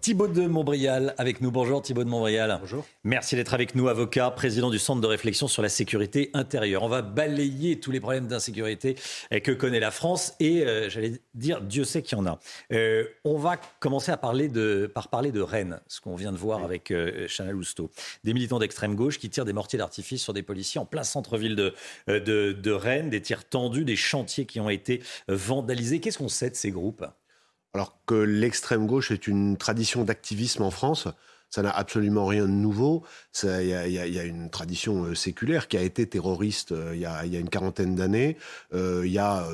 Thibaut de Montbrial avec nous. Bonjour Thibaut de Montbrial. Bonjour. Merci d'être avec nous, avocat, président du Centre de réflexion sur la sécurité intérieure. On va balayer tous les problèmes d'insécurité que connaît la France et euh, j'allais dire, Dieu sait qu'il y en a. Euh, on va commencer à parler de, par parler de Rennes, ce qu'on vient de voir avec euh, Chanel Housteau. Des militants d'extrême gauche qui tirent des mortiers d'artifice sur des policiers en plein centre-ville de, euh, de, de Rennes, des tirs tendus, des chantiers qui ont été vandalisés. Qu'est-ce qu'on sait de ces groupes? Alors que l'extrême gauche est une tradition d'activisme en France, ça n'a absolument rien de nouveau. Il y, a- une tradition euh, séculaire qui a été terroriste euh, il y a, une quarantaine d'années. Euh, il y a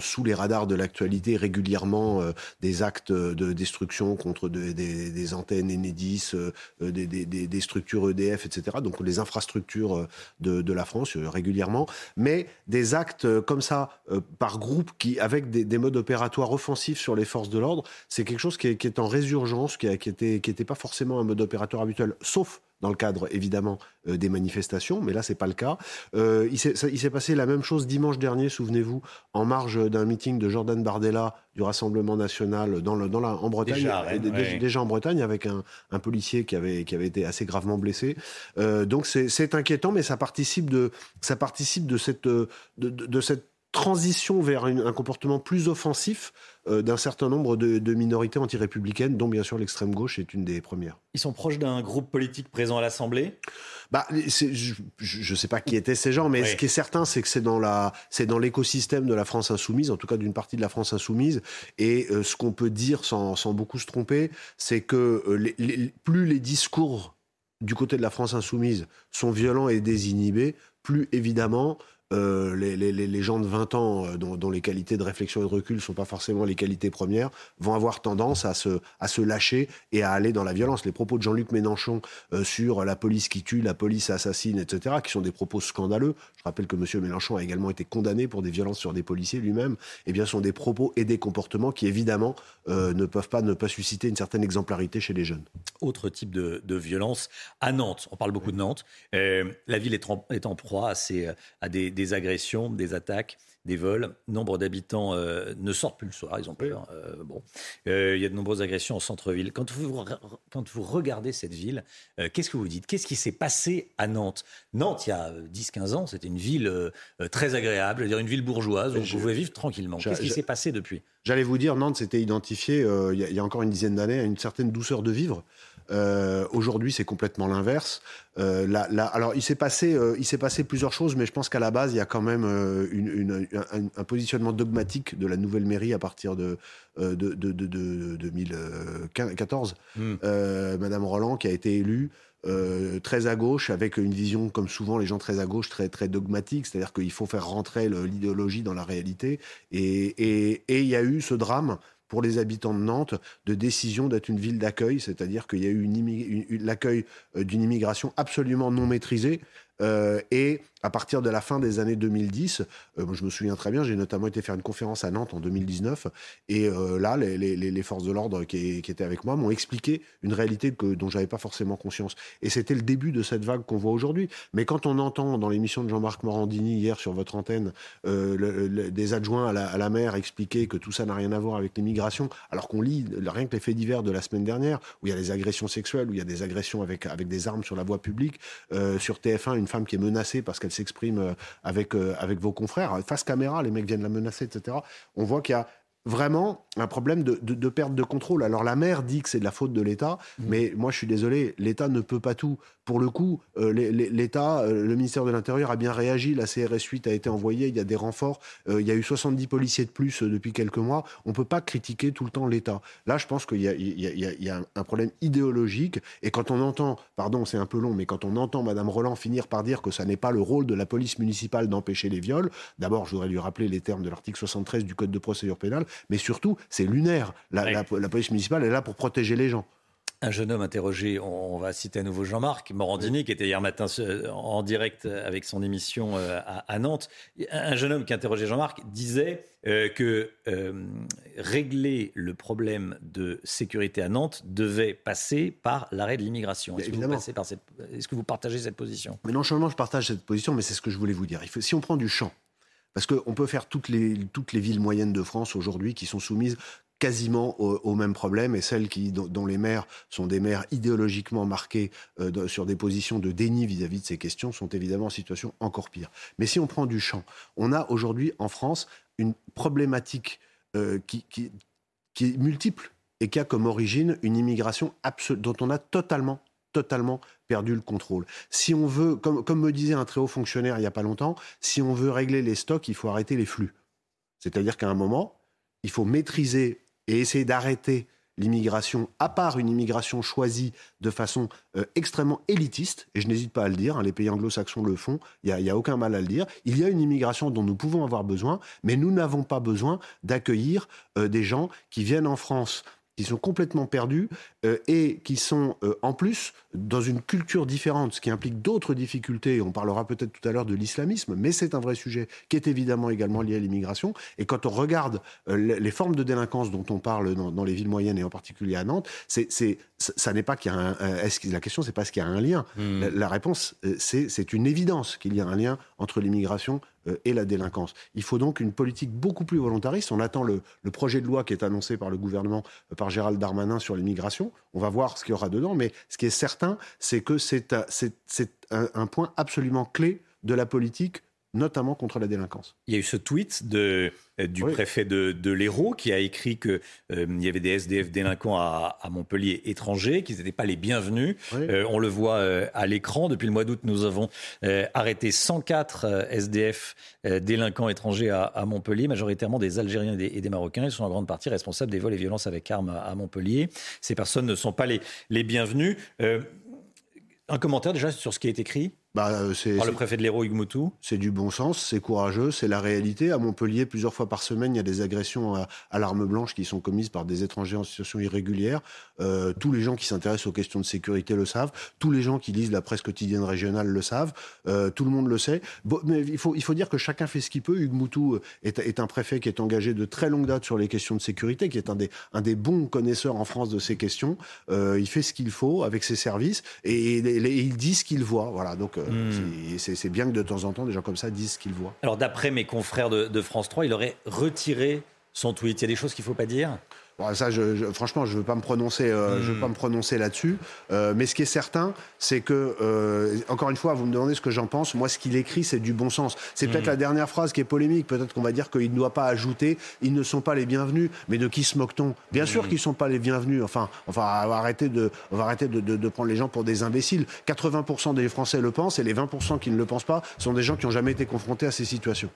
sous les radars de l'actualité régulièrement des actes de destruction contre de- des, antennes Enedis, des, structures EDF, etc. Donc les infrastructures de, la France régulièrement. Mais des actes comme ça par groupe qui avec des, des modes opératoires offensifs sur les forces de l'ordre, c'est quelque chose qui est, en résurgence, qui, a- qui était qui était pas forcément un mode opératoire habituel, sauf dans le cadre évidemment euh, des manifestations, mais là c'est pas le cas. Euh, il s'est passé la même chose dimanche dernier, souvenez-vous, en marge d'un meeting de Jordan Bardella du Rassemblement national dans, le, dans la, en Bretagne, Déjà ouais. en Bretagne avec un, un policier qui avait, qui avait été assez gravement blessé. Euh, donc c'est inquiétant, mais ça participe de, ça participe de cette, de, de- de cette transition vers une- un comportement plus offensif euh, d'un certain nombre de, de minorités anti-républicaines, dont bien sûr l'extrême gauche est une des premières. Ils sont proches d'un groupe politique présent à l'Assemblée? Bah, je ne sais pas qui étaient ces gens, mais Oui. ce qui est certain, c'est que c'est dans la, c'est dans l'écosystème de la France insoumise, en tout cas d'une partie de la France insoumise. Et euh, ce qu'on peut dire, sans, sans beaucoup se tromper, c'est que euh, les- les- plus les discours du côté de la France insoumise sont violents et désinhibés, plus évidemment. Euh, les, gens de 20 ans, euh, dont, les qualités de réflexion et de recul ne sont pas forcément les qualités premières, vont avoir tendance à se, à se lâcher et à aller dans la violence. Les propos de Jean-Luc Mélenchon euh, sur la police qui tue, la police assassine, etc., qui sont des propos scandaleux. Je rappelle que M. Mélenchon a également été condamné pour des violences sur des policiers lui-même. Eh bien, sont des propos et des comportements qui, évidemment, euh, ne peuvent pas ne pas susciter une certaine exemplarité chez les jeunes. autre type de, de violence. À Nantes, on parle beaucoup de Nantes. Euh, la ville est en, est en proie à, ces- à des, des agressions, des attaques, des vols. Nombre d'habitants euh, ne sortent plus le soir, ils ont peur. Euh, bon, Euh, il y a de nombreuses agressions en centre-ville. Quand vous, quand vous regardez cette ville, euh, qu'est-ce que vous dites? Qu'est-ce qui s'est passé à Nantes? Nantes, il y a 10-15 ans, c'était une ville euh, euh, très agréable, c'est-à-dire une ville bourgeoise où Je- vous pouvez vivre tranquillement. Qu'est-ce qui s'est passé depuis? J'allais vous dire, Nantes s'était identifié euh, il y, a- il y a encore une dizaine d'années à une certaine douceur de vivre. Euh, Aujourd'hui, c'est complètement l'inverse. Euh, là- là- alors, il s'est passé, euh, il s'est passé plusieurs choses, mais je pense qu'à la base, il y a quand même euh, une- une- un, un positionnement dogmatique de la nouvelle mairie à partir de, euh, de, de, de- de 2014. Hmm. Euh, Madame Roland, qui a été élue. Euh, très à gauche, avec une vision, comme souvent les gens très à gauche, très, très dogmatique, c'est-à-dire qu'il faut faire rentrer l'idéologie dans la réalité. Et il y a eu ce drame pour les habitants de Nantes de décision d'être une ville d'accueil, c'est-à-dire qu'il y a eu l'accueil euh, d'une immigration absolument non maîtrisée. Euh, et à partir de la fin des années 2010, euh, je me souviens très bien, j'ai notamment été faire une conférence à Nantes en 2019, et euh, là, les, forces de l'ordre qui, étaient avec moi m'ont expliqué une réalité que, dont j'avais pas forcément conscience. Et c'était le début de cette vague qu'on voit aujourd'hui. Mais quand on entend dans l'émission de Jean-Marc Morandini hier sur votre antenne euh, des adjoints à la, à mer expliquer que tout ça n'a rien à voir avec l'immigration, alors qu'on lit rien que les faits divers de la semaine dernière, où il y a des agressions sexuelles, où il y a des agressions avec, avec des armes sur la voie publique, sur TF1, une femme qui est menacée parce qu'elle s'exprime euh, avec, euh, avec vos confrères, face caméra, les mecs viennent la menacer, etc. On voit qu'il y a vraiment un problème de, de- de perte de contrôle. Alors la maire dit que c'est de la faute de l'État, mais moi je suis désolé, l'État ne peut pas tout. Pour le coup, euh, l'État, euh, le ministère de l'Intérieur a bien réagi, la CRS 8 a été envoyée, il y a des renforts, euh, il y a eu 70 policiers de plus depuis quelques mois. On ne peut pas critiquer tout le temps l'État. Là, je pense qu'il y y a un problème idéologique, et quand on entend, pardon c'est un peu long, mais quand on entend Madame Roland finir par dire que ça n'est pas le rôle de la police municipale d'empêcher les viols, d'abord je voudrais lui rappeler les termes de l'article 73 du Code de procédure pénale, mais surtout, c'est lunaire. La, police municipale est là pour protéger les gens. Un jeune homme interrogé, on va citer à nouveau Jean-Marc Morandini, qui était hier matin en direct avec son émission euh, à, Nantes. Un jeune homme qui interrogeait Jean-Marc disait euh, que euh, régler le problème de sécurité à Nantes devait passer par l'arrêt de l'immigration. Est-ce que, vous partagez cette position? Mais non seulement je partage cette position, mais c'est ce que je voulais vous dire. si on prend du champ, parce qu'on peut faire toutes les, villes moyennes de France aujourd'hui qui sont soumises quasiment au, même problème et celles qui, dont, les maires sont des maires idéologiquement marqués euh, sur des positions de déni vis-à-vis de ces questions sont évidemment en situation encore pire. Mais si on prend du champ, on a aujourd'hui en France une problématique euh, qui, qui, qui, est multiple et qui a comme origine une immigration dont on a totalement totalement perdu le contrôle. Si on veut, comme, me disait un très haut fonctionnaire il n'y a pas longtemps, si on veut régler les stocks, il faut arrêter les flux. C'est-à-dire qu'à un moment, il faut maîtriser et essayer d'arrêter l'immigration, à part une immigration choisie de façon euh, extrêmement élitiste, et je n'hésite pas à le dire, hein, les pays anglo-saxons le font, il n'y a, aucun mal à le dire, il y a une immigration dont nous pouvons avoir besoin, mais nous n'avons pas besoin d'accueillir euh, des gens qui viennent en France qui sont complètement perdus euh, et qui sont euh, en plus dans une culture différente, ce qui implique d'autres difficultés. On parlera peut-être tout à l'heure de l'islamisme, mais c'est un vrai sujet qui est évidemment également lié à l'immigration. Et quand on regarde euh, les formes de délinquance dont on parle dans, les villes moyennes et en particulier à Nantes, c'est, ça n'est pas qu'il y a un, est-ce la question, c'est pas ce qu'il y a un lien? Hmm. La, réponse, c'est, c'est une évidence qu'il y a un lien entre l'immigration et la délinquance. Il faut donc une politique beaucoup plus volontariste. On attend le, projet de loi qui est annoncé par le gouvernement, euh, par Gérald Darmanin sur l'immigration. On va voir ce qu'il y aura dedans, mais ce qui est certain, c'est que c'est un point absolument clé de la politique notamment contre la délinquance. Il y a eu ce tweet de, euh, du préfet de, de l'Hérault qui a écrit qu'il euh, y avait des SDF délinquants à, Montpellier étrangers, qu'ils n'étaient pas les bienvenus. Euh, on le voit à l'écran. Depuis le mois d'août, nous avons arrêté 104 SDF délinquants étrangers à, Montpellier, majoritairement des Algériens et des, Marocains. Ils sont en grande partie responsables des vols et violences avec armes à, Montpellier. Ces personnes ne sont pas les, les bienvenues. un commentaire déjà sur ce qui est écrit? Bah, euh, c'est, le préfet de l'Hérault, Hugues C'est du bon sens, c'est courageux, c'est la réalité. À Montpellier, plusieurs fois par semaine, il y a des agressions à, l'arme blanche qui sont commises par des étrangers en situation irrégulière. Euh, tous les gens qui s'intéressent aux questions de sécurité le savent. Tous les gens qui lisent la presse quotidienne régionale le savent. Euh, tout le monde le sait. mais il faut, il faut dire que chacun fait ce qu'il peut. Hugues Moutou est, est, un préfet qui est engagé de très longue date sur les questions de sécurité, qui est un des, un des bons connaisseurs en France de ces questions. il fait ce qu'il faut avec ses services et, il dit ce qu'il voit. Voilà, donc Hmm. C'est bien que de temps en temps, des gens comme ça disent ce qu'ils voient. Alors, d'après mes confrères de, de France 3, il aurait retiré son tweet. Il y a des choses qu'il ne faut pas dire? Ça, je, franchement, je ne veux pas me prononcer, euh, je veux pas me prononcer là-dessus. Euh, mais ce qui est certain, c'est que, euh, encore une fois, vous me demandez ce que j'en pense. Moi, ce qu'il écrit, c'est du bon sens. C'est peut-être hmm. la dernière phrase qui est polémique. Peut-être qu'on va dire qu'il ne doit pas ajouter ils ne sont pas les bienvenus. Mais de qui se moque-t-on? Bien sûr hmm. qu'ils ne sont pas les bienvenus. Enfin, enfin, on va arrêter de, on va arrêter de, de, de prendre les gens pour des imbéciles. 80% des Français le pensent et les 20% qui ne le pensent pas sont des gens qui n'ont jamais été confrontés à ces situations.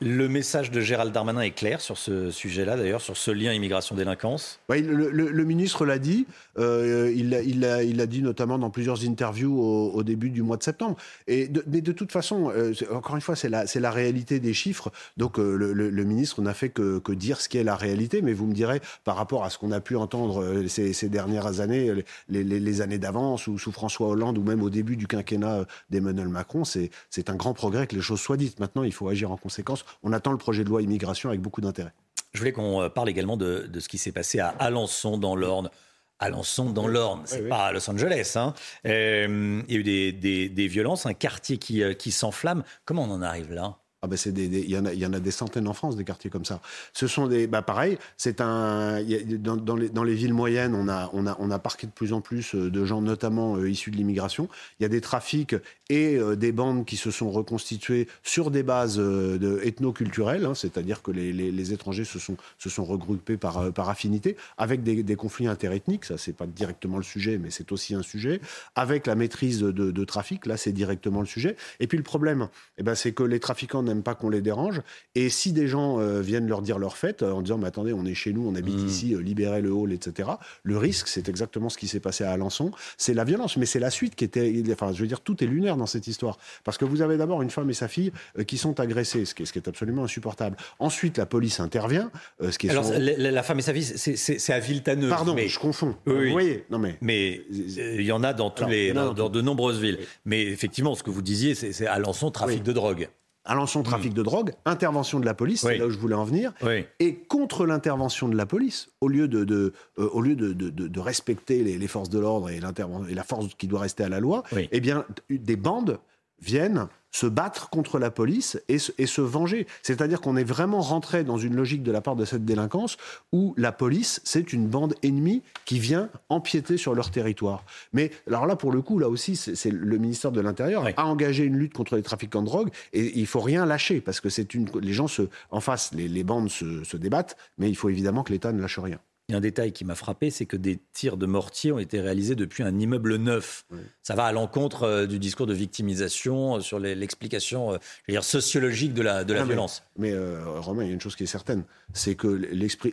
Le message de Gérald Darmanin est clair sur ce sujet-là, d'ailleurs, sur ce lien immigration-délinquance? Oui, le, ministre l'a dit. Euh, il l'a dit notamment dans plusieurs interviews au, début du mois de septembre. Et mais de toute façon, euh, encore une fois, c'est la, réalité des chiffres. Donc euh, le, ministre n'a fait que, dire ce qui est la réalité. Mais vous me direz, par rapport à ce qu'on a pu entendre ces, ces dernières années, les, les, années d'avance, ou sous François Hollande, ou même au début du quinquennat d'Emmanuel Macron, c'est un grand progrès que les choses soient dites. Maintenant, il faut agir en conséquence on attend le projet de loi immigration avec beaucoup d'intérêt. Je voulais qu'on euh, parle également de, ce qui s'est passé à Alençon dans l'Orne. Alençon dans l'Orne, c'est pas à Los Angeles. Hein. Euh, il y a eu des, violences, un quartier qui, euh, qui s'enflamme. Comment on en arrive là? Ah ben c'est il y, en a, il y en a des centaines en France des quartiers comme ça. Ce sont des, bah pareil, c'est un, dans, dans, les, dans les villes moyennes, on a, on a, on a parqué de plus en plus euh, de gens, notamment euh, issus de l'immigration. Il y a des trafics et euh, des bandes qui se sont reconstituées sur des bases de ethno-culturelles, hein, c'est-à-dire que les, les, étrangers se sont, se sont regroupés par, par affinité, avec des, des conflits interethniques. Ça, c'est pas directement le sujet, mais c'est aussi un sujet. Avec la maîtrise de, de trafic, là, c'est directement le sujet. Et puis le problème, eh ben, c'est que les trafiquants n'aiment pas qu'on les dérange. Et si des gens viennent leur dire leur fête en disant, mais attendez, on est chez nous, on habite mmh. ici, libérez le hall, etc. Le risque, c'est exactement ce qui s'est passé à Alençon, c'est la violence. Mais c'est la suite qui était, enfin, je veux dire, tout est lunaire dans cette histoire. Parce que vous avez d'abord une femme et sa fille qui sont agressées, ce qui est, ce qui est absolument insupportable. Ensuite, la police intervient. ce qui est Alors, la, femme et sa fille, c'est à Villetaneuse. Pardon, mais... je confonds. Vous voyez, non mais. Mais il y en a dans, tous les, dans, de nombreuses villes. Mais effectivement, ce que vous disiez, c'est Alençon, trafic de drogue. Alençon, trafic mm. de drogue, intervention de la police, c'est là où je voulais en venir. Et contre l'intervention de la police, au lieu de, de euh, au lieu de, de, respecter les, forces de l'ordre et, et, la force qui doit rester à la loi, eh bien, des bandes viennent se battre contre la police et se, venger. C'est-à-dire qu'on est vraiment rentré dans une logique de la part de cette délinquance où la police, c'est une bande ennemie qui vient empiéter sur leur territoire. Mais alors là, pour le coup, là aussi, c'est le ministère de l'Intérieur a engagé une lutte contre les trafiquants de drogue et il faut rien lâcher parce que c'est une, les gens se, en face, les, bandes se, se débattent, mais il faut évidemment que l'État ne lâche rien. Il y a un détail qui m'a frappé, c'est que des tirs de mortier ont été réalisés depuis un immeuble neuf. Ça va à l'encontre euh, du discours de victimisation euh, sur l'explication euh, sociologique de la, de la violence. Mais, Romain, il y a une chose qui est certaine, c'est que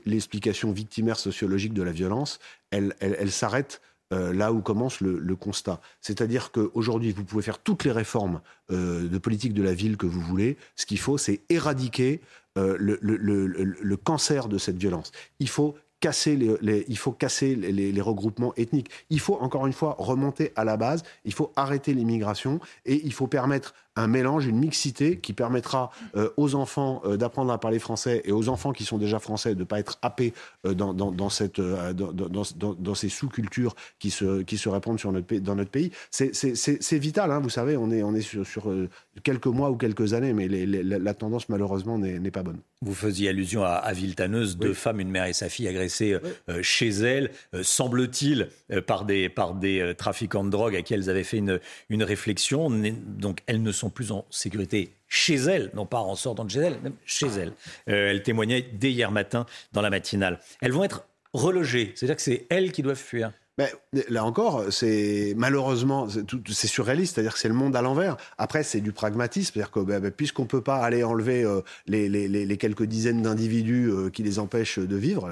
l'explication victimaire sociologique de la violence, elle, elle, s'arrête là où commence le, constat. C'est-à-dire qu'aujourd'hui, vous pouvez faire toutes les réformes de politique de la ville que vous voulez. Ce qu'il faut, c'est éradiquer le, le, cancer de cette violence. Il faut casser les, il faut casser les, regroupements ethniques. Il faut encore une fois remonter à la base. Il faut arrêter l'immigration et il faut permettre un mélange, une mixité qui permettra euh, aux enfants euh, d'apprendre à parler français et aux enfants qui sont déjà français de ne pas être happés euh, dans, dans, cette, dans, dans, ces sous-cultures qui se, qui se répandent sur notre, dans notre pays. C'est vital, hein, vous savez, on est, on est sur, sur quelques mois ou quelques années, mais la, tendance malheureusement n'est pas bonne. Vous faisiez allusion à, à Villetaneuse, deux femmes, une mère et sa fille agressées chez elles, semble-t-il, par des, par des trafiquants de drogue à qui elles avaient fait une, une réflexion. Donc elles ne sont plus en sécurité chez elles, non pas en sortant de chez elles, même chez elles. Euh, elles témoignaient dès hier matin dans la matinale. Elles vont être relogées, c'est-à-dire que c'est elles qui doivent fuir. Là encore, c'est malheureusement c'est surréaliste, c'est-à-dire que c'est le monde à l'envers. Après, c'est du pragmatisme, c'est-à-dire que bah, bah, puisqu'on peut pas aller enlever euh, les, quelques dizaines d'individus euh, qui les empêchent de vivre,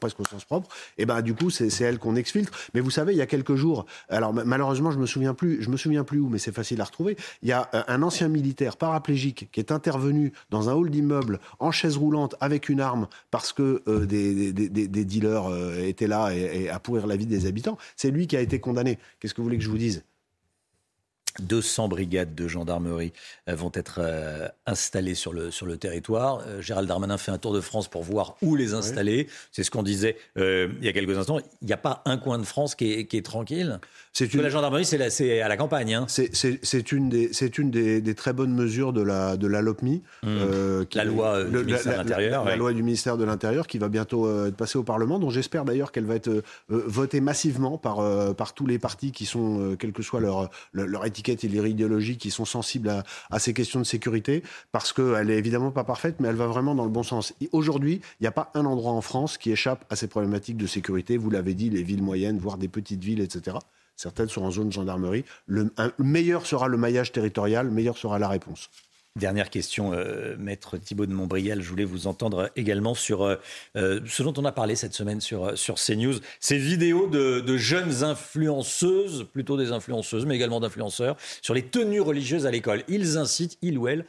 presque au sens propre, et ben du coup c'est elles qu'on exfiltre. Mais vous savez, il y a quelques jours, alors malheureusement je me me souviens plus où, mais c'est facile à retrouver. Il y a euh, un ancien militaire paraplégique qui est intervenu dans un hall d'immeuble en chaise roulante avec une arme parce que des, dealers étaient là et à pourrir la vie des habitants c'est lui qui a été condamné. Qu'est-ce que vous voulez que je vous dise? 200 brigades de gendarmerie euh, vont être euh, installées sur le, sur le territoire. Euh, Gérald Darmanin fait un tour de France pour voir où les installer. C'est ce qu'on disait il y a quelques instants. Il n'y a pas un coin de France qui est, qui est tranquille. C'est une... La gendarmerie, c'est à la campagne. Hein. C'est une, des, une des, des, très bonnes mesures de la, de la LOPMI. Mmh. la loi du ministère de l'Intérieur. La, loi du ministère de l'Intérieur qui va bientôt être passée au Parlement, dont j'espère d'ailleurs qu'elle va être votée massivement par, par tous les partis qui sont, quelle que soit leur, leur étiquette et les idéologies qui sont sensibles à, ces questions de sécurité, parce qu'elle n'est évidemment pas parfaite, mais elle va vraiment dans le bon sens. Aujourd'hui, il n'y a pas un endroit en France qui échappe à ces problématiques de sécurité. Vous l'avez dit, les villes moyennes, voire des petites villes, etc. Certaines sont en zone gendarmerie. Le, meilleur sera le maillage territorial, meilleur sera la réponse. Dernière question, euh, maître Thibault de Montbrial. Je voulais vous entendre également sur euh, euh, ce dont on a parlé cette semaine sur, sur CNews, ces vidéos de, jeunes influenceuses, plutôt des influenceuses, mais également d'influenceurs, sur les tenues religieuses à l'école. Ils incitent, ils ou elles,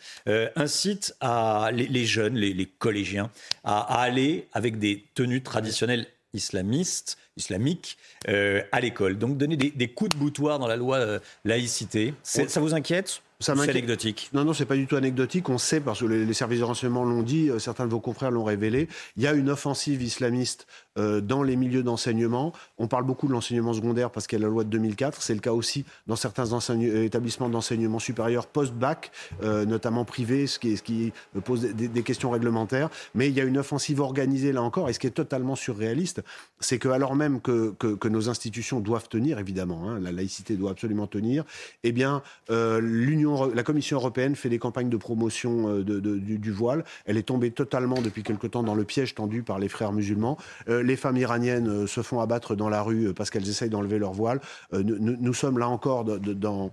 incitent à, les, jeunes, les, collégiens, à, aller avec des tenues traditionnelles islamistes, islamiques, à l'école. Donc donner des, des, coups de boutoir dans la loi laïcité. Ça vous inquiète? C'est anecdotique. Non, non, c'est pas du tout anecdotique. On sait, parce que les, services de renseignement l'ont dit, euh, certains de vos confrères l'ont révélé, il y a une offensive islamiste euh, dans les milieux d'enseignement. On parle beaucoup de l'enseignement secondaire parce qu'il y a la loi de 2004. C'est le cas aussi dans certains euh, établissements d'enseignement supérieur post-bac, notamment privés, ce qui, pose des, questions réglementaires. Mais il y a une offensive organisée là encore. Et ce qui est totalement surréaliste, c'est que alors même que, nos institutions doivent tenir, évidemment, hein, la laïcité doit absolument tenir, eh bien, l'Union la Commission européenne fait des campagnes de promotion euh, du, voile. Elle est tombée totalement depuis quelque temps dans le piège tendu par les frères musulmans. Euh, les femmes iraniennes se font abattre dans la rue parce qu'elles essayent d'enlever leur voile. Nous, nous, sommes là encore dans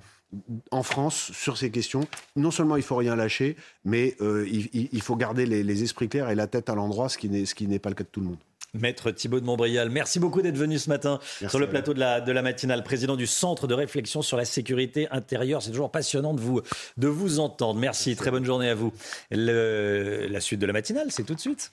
en France sur ces questions. Non seulement il faut rien lâcher, mais il, faut garder les, les, esprits clairs et la tête à l'endroit, ce qui n'est pas le cas de tout le monde. Maître Thibault de Montbrial, merci beaucoup d'être venu ce matin sur le plateau de la, de la matinale, président du Centre de réflexion sur la sécurité intérieure. C'est toujours passionnant de vous, de vous entendre. Merci, très bonne journée à vous. la suite de la matinale, c'est tout de suite.